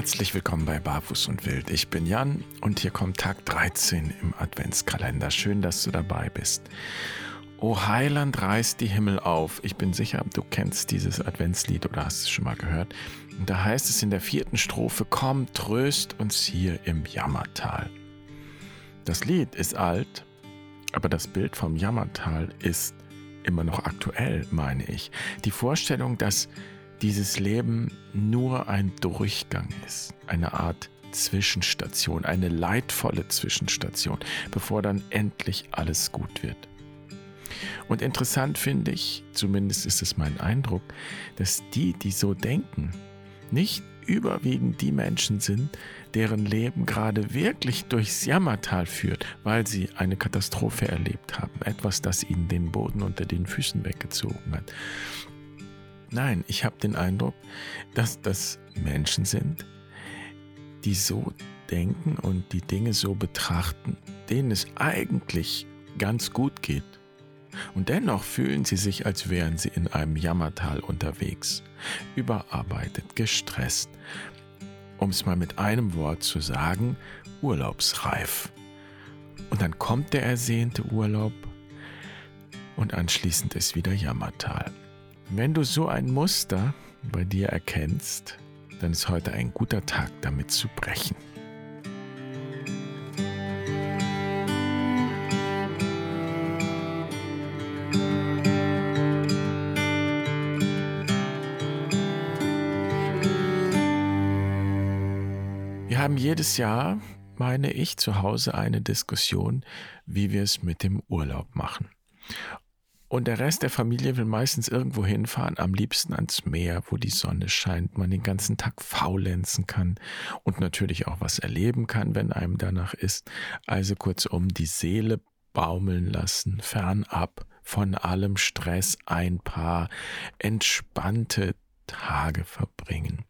Herzlich willkommen bei Barfuß und Wild. Ich bin Jan und hier kommt Tag 13 im Adventskalender. Schön, dass du dabei bist. O Heiland reißt die Himmel auf. Ich bin sicher, du kennst dieses Adventslied oder hast es schon mal gehört. Und da heißt es in der vierten Strophe, komm, tröst uns hier im Jammertal. Das Lied ist alt, aber das Bild vom Jammertal ist immer noch aktuell, meine ich. Die Vorstellung, dass dieses Leben nur ein Durchgang ist, eine Art Zwischenstation, eine leidvolle Zwischenstation, bevor dann endlich alles gut wird. Und interessant finde ich, zumindest ist es mein Eindruck, dass die, die so denken, nicht überwiegend die Menschen sind, deren Leben gerade wirklich durchs Jammertal führt, weil sie eine Katastrophe erlebt haben, etwas, das ihnen den Boden unter den Füßen weggezogen hat. Nein, ich habe den Eindruck, dass das Menschen sind, die so denken und die Dinge so betrachten, denen es eigentlich ganz gut geht. Und dennoch fühlen sie sich, als wären sie in einem Jammertal unterwegs, überarbeitet, gestresst, um es mal mit einem Wort zu sagen, urlaubsreif. Und dann kommt der ersehnte Urlaub und anschließend ist wieder Jammertal. Wenn du so ein Muster bei dir erkennst, dann ist heute ein guter Tag damit zu brechen. Wir haben jedes Jahr, meine ich, zu Hause eine Diskussion, wie wir es mit dem Urlaub machen. Und der Rest der Familie will meistens irgendwo hinfahren, am liebsten ans Meer, wo die Sonne scheint, man den ganzen Tag faulenzen kann und natürlich auch was erleben kann, wenn einem danach ist. Also kurzum, die Seele baumeln lassen, fernab von allem Stress, ein paar entspannte Tage verbringen.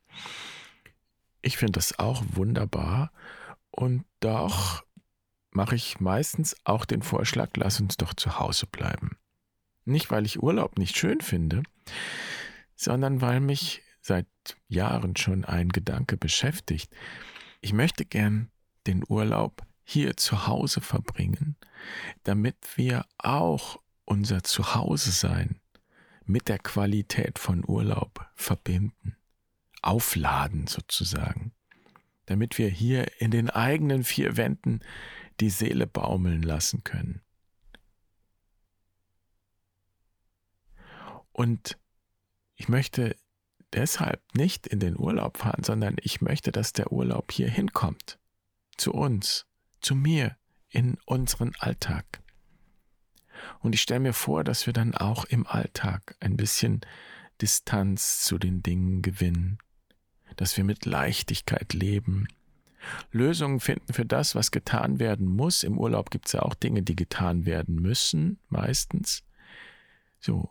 Ich finde das auch wunderbar und doch mache ich meistens auch den Vorschlag, lass uns doch zu Hause bleiben. Nicht, weil ich Urlaub nicht schön finde, sondern weil mich seit Jahren schon ein Gedanke beschäftigt. Ich möchte gern den Urlaub hier zu Hause verbringen, damit wir auch unser Zuhause-Sein mit der Qualität von Urlaub verbinden, aufladen sozusagen, damit wir hier in den eigenen vier Wänden die Seele baumeln lassen können. Und ich möchte deshalb nicht in den Urlaub fahren, sondern ich möchte, dass der Urlaub hier hinkommt. Zu uns, zu mir, in unseren Alltag. Und ich stelle mir vor, dass wir dann auch im Alltag ein bisschen Distanz zu den Dingen gewinnen, dass wir mit Leichtigkeit leben, Lösungen finden für das, was getan werden muss. Im Urlaub gibt es ja auch Dinge, die getan werden müssen, meistens. So,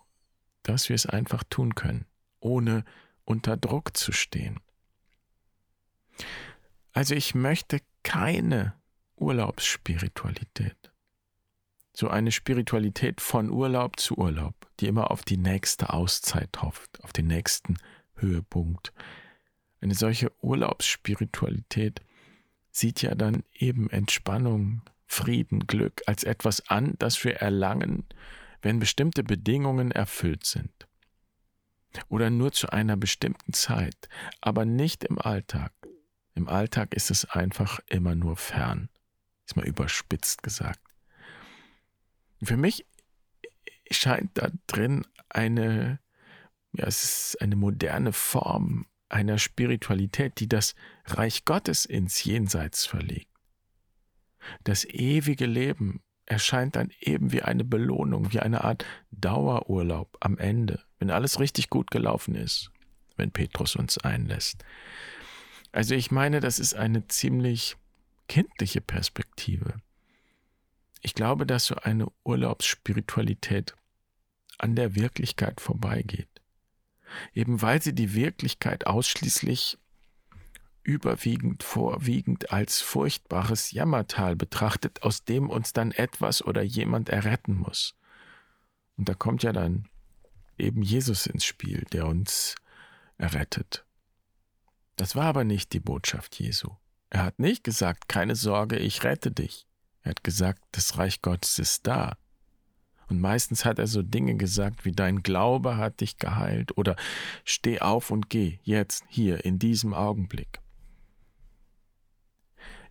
dass wir es einfach tun können, ohne unter Druck zu stehen. Also ich möchte keine Urlaubsspiritualität. So eine Spiritualität von Urlaub zu Urlaub, die immer auf die nächste Auszeit hofft, auf den nächsten Höhepunkt. Eine solche Urlaubsspiritualität sieht ja dann eben Entspannung, Frieden, Glück als etwas an, das wir erlangen, wenn bestimmte Bedingungen erfüllt sind. Oder nur zu einer bestimmten Zeit, aber nicht im Alltag. Im Alltag ist es einfach immer nur fern. Ist mal überspitzt gesagt. Für mich scheint da drin eine, ja, es ist eine moderne Form einer Spiritualität, die das Reich Gottes ins Jenseits verlegt. Das ewige Leben erscheint dann eben wie eine Belohnung, wie eine Art Dauerurlaub am Ende, wenn alles richtig gut gelaufen ist, wenn Petrus uns einlässt. Also ich meine, das ist eine ziemlich kindliche Perspektive. Ich glaube, dass so eine Urlaubsspiritualität an der Wirklichkeit vorbeigeht. Eben weil sie die Wirklichkeit ausschließlich überwiegend vorwiegend als furchtbares Jammertal betrachtet, aus dem uns dann etwas oder jemand erretten muss. Und da kommt ja dann eben Jesus ins Spiel, der uns errettet. Das war aber nicht die Botschaft Jesu. Er hat nicht gesagt, keine Sorge, ich rette dich. Er hat gesagt, das Reich Gottes ist da. Und meistens hat er so Dinge gesagt wie dein Glaube hat dich geheilt oder steh auf und geh jetzt, hier, in diesem Augenblick.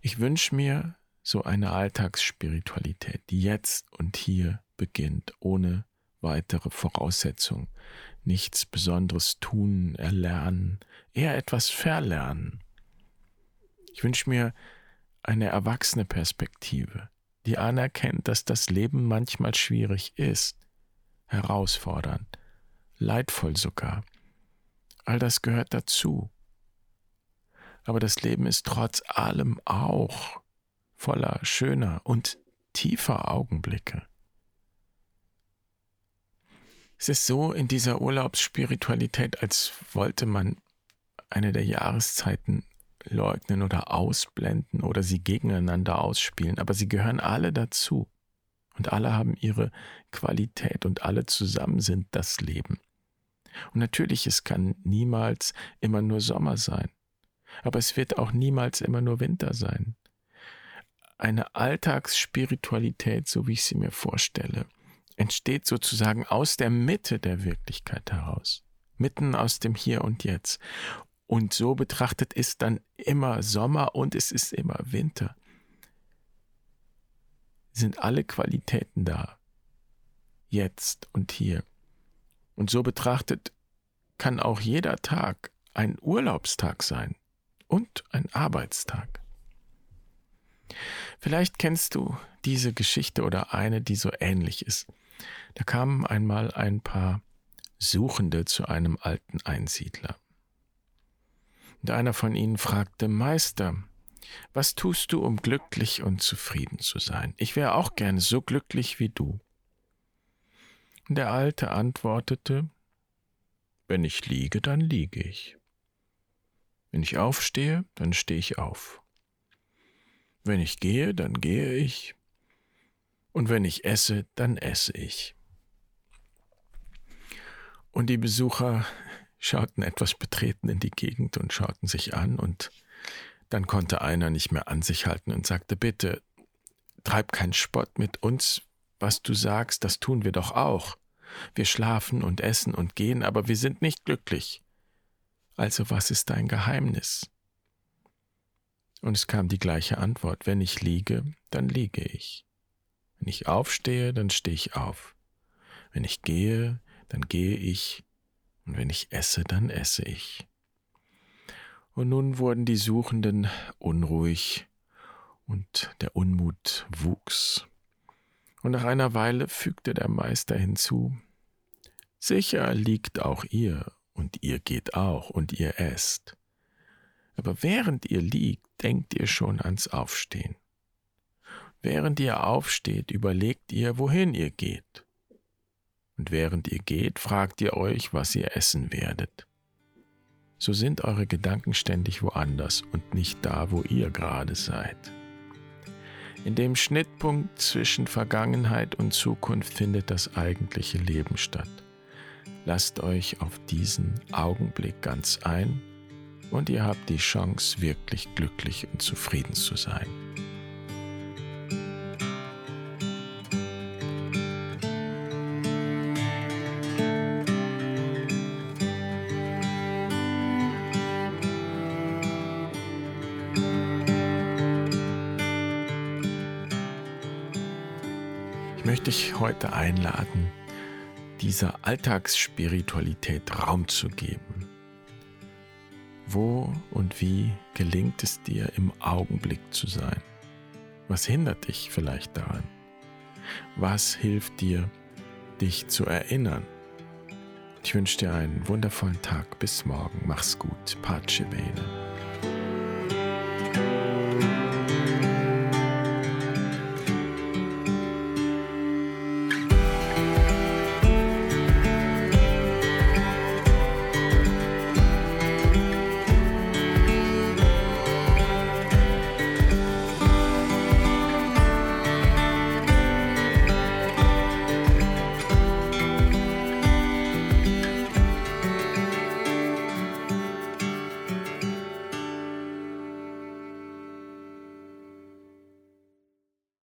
Ich wünsche mir so eine Alltagsspiritualität, die jetzt und hier beginnt, ohne weitere Voraussetzungen. Nichts Besonderes tun, erlernen, eher etwas verlernen. Ich wünsche mir eine erwachsene Perspektive, die anerkennt, dass das Leben manchmal schwierig ist, herausfordernd, leidvoll sogar. All das gehört dazu. Aber das Leben ist trotz allem auch voller schöner und tiefer Augenblicke. Es ist so in dieser Urlaubsspiritualität, als wollte man eine der Jahreszeiten leugnen oder ausblenden oder sie gegeneinander ausspielen, aber sie gehören alle dazu. Und alle haben ihre Qualität und alle zusammen sind das Leben. Und natürlich, es kann niemals immer nur Sommer sein, aber es wird auch niemals immer nur Winter sein. Eine Alltagsspiritualität, so wie ich sie mir vorstelle, entsteht sozusagen aus der Mitte der Wirklichkeit heraus, mitten aus dem Hier und Jetzt. Und so betrachtet ist dann immer Sommer und es ist immer Winter. Sind alle Qualitäten da, jetzt und hier. Und so betrachtet kann auch jeder Tag ein Urlaubstag sein und ein Arbeitstag. Vielleicht kennst du diese Geschichte oder eine, die so ähnlich ist. Da kamen einmal ein paar Suchende zu einem alten Einsiedler. Und einer von ihnen fragte, Meister, was tust du, um glücklich und zufrieden zu sein? Ich wäre auch gerne so glücklich wie du. Und der Alte antwortete, wenn ich liege, dann liege ich. Wenn ich aufstehe, dann stehe ich auf. Wenn ich gehe, dann gehe ich. Und wenn ich esse, dann esse ich. Und die Besucher schauten etwas betreten in die Gegend und schauten sich an, und dann konnte einer nicht mehr an sich halten und sagte, bitte, treib keinen Spott mit uns, was du sagst, das tun wir doch auch. Wir schlafen und essen und gehen, aber wir sind nicht glücklich. Also was ist dein Geheimnis? Und es kam die gleiche Antwort, wenn ich liege, dann liege ich. Wenn ich aufstehe, dann stehe ich auf. Wenn ich gehe, dann gehe ich. Und wenn ich esse, dann esse ich. Und nun wurden die Suchenden unruhig und der Unmut wuchs. Und nach einer Weile fügte der Meister hinzu, Sicher liegt auch ihr, und ihr geht auch, und ihr esst. Aber während ihr liegt, denkt ihr schon ans Aufstehen. Während ihr aufsteht, überlegt ihr, wohin ihr geht. Und während ihr geht, fragt ihr euch, was ihr essen werdet. So sind eure Gedanken ständig woanders und nicht da, wo ihr gerade seid. In dem Schnittpunkt zwischen Vergangenheit und Zukunft findet das eigentliche Leben statt. Lasst euch auf diesen Augenblick ganz ein und ihr habt die Chance, wirklich glücklich und zufrieden zu sein. Ich möchte dich heute einladen, dieser Alltagsspiritualität Raum zu geben. Wo und wie gelingt es dir, im Augenblick zu sein? Was hindert dich vielleicht daran? Was hilft dir, dich zu erinnern? Ich wünsche dir einen wundervollen Tag. Bis morgen. Mach's gut. Pace bene.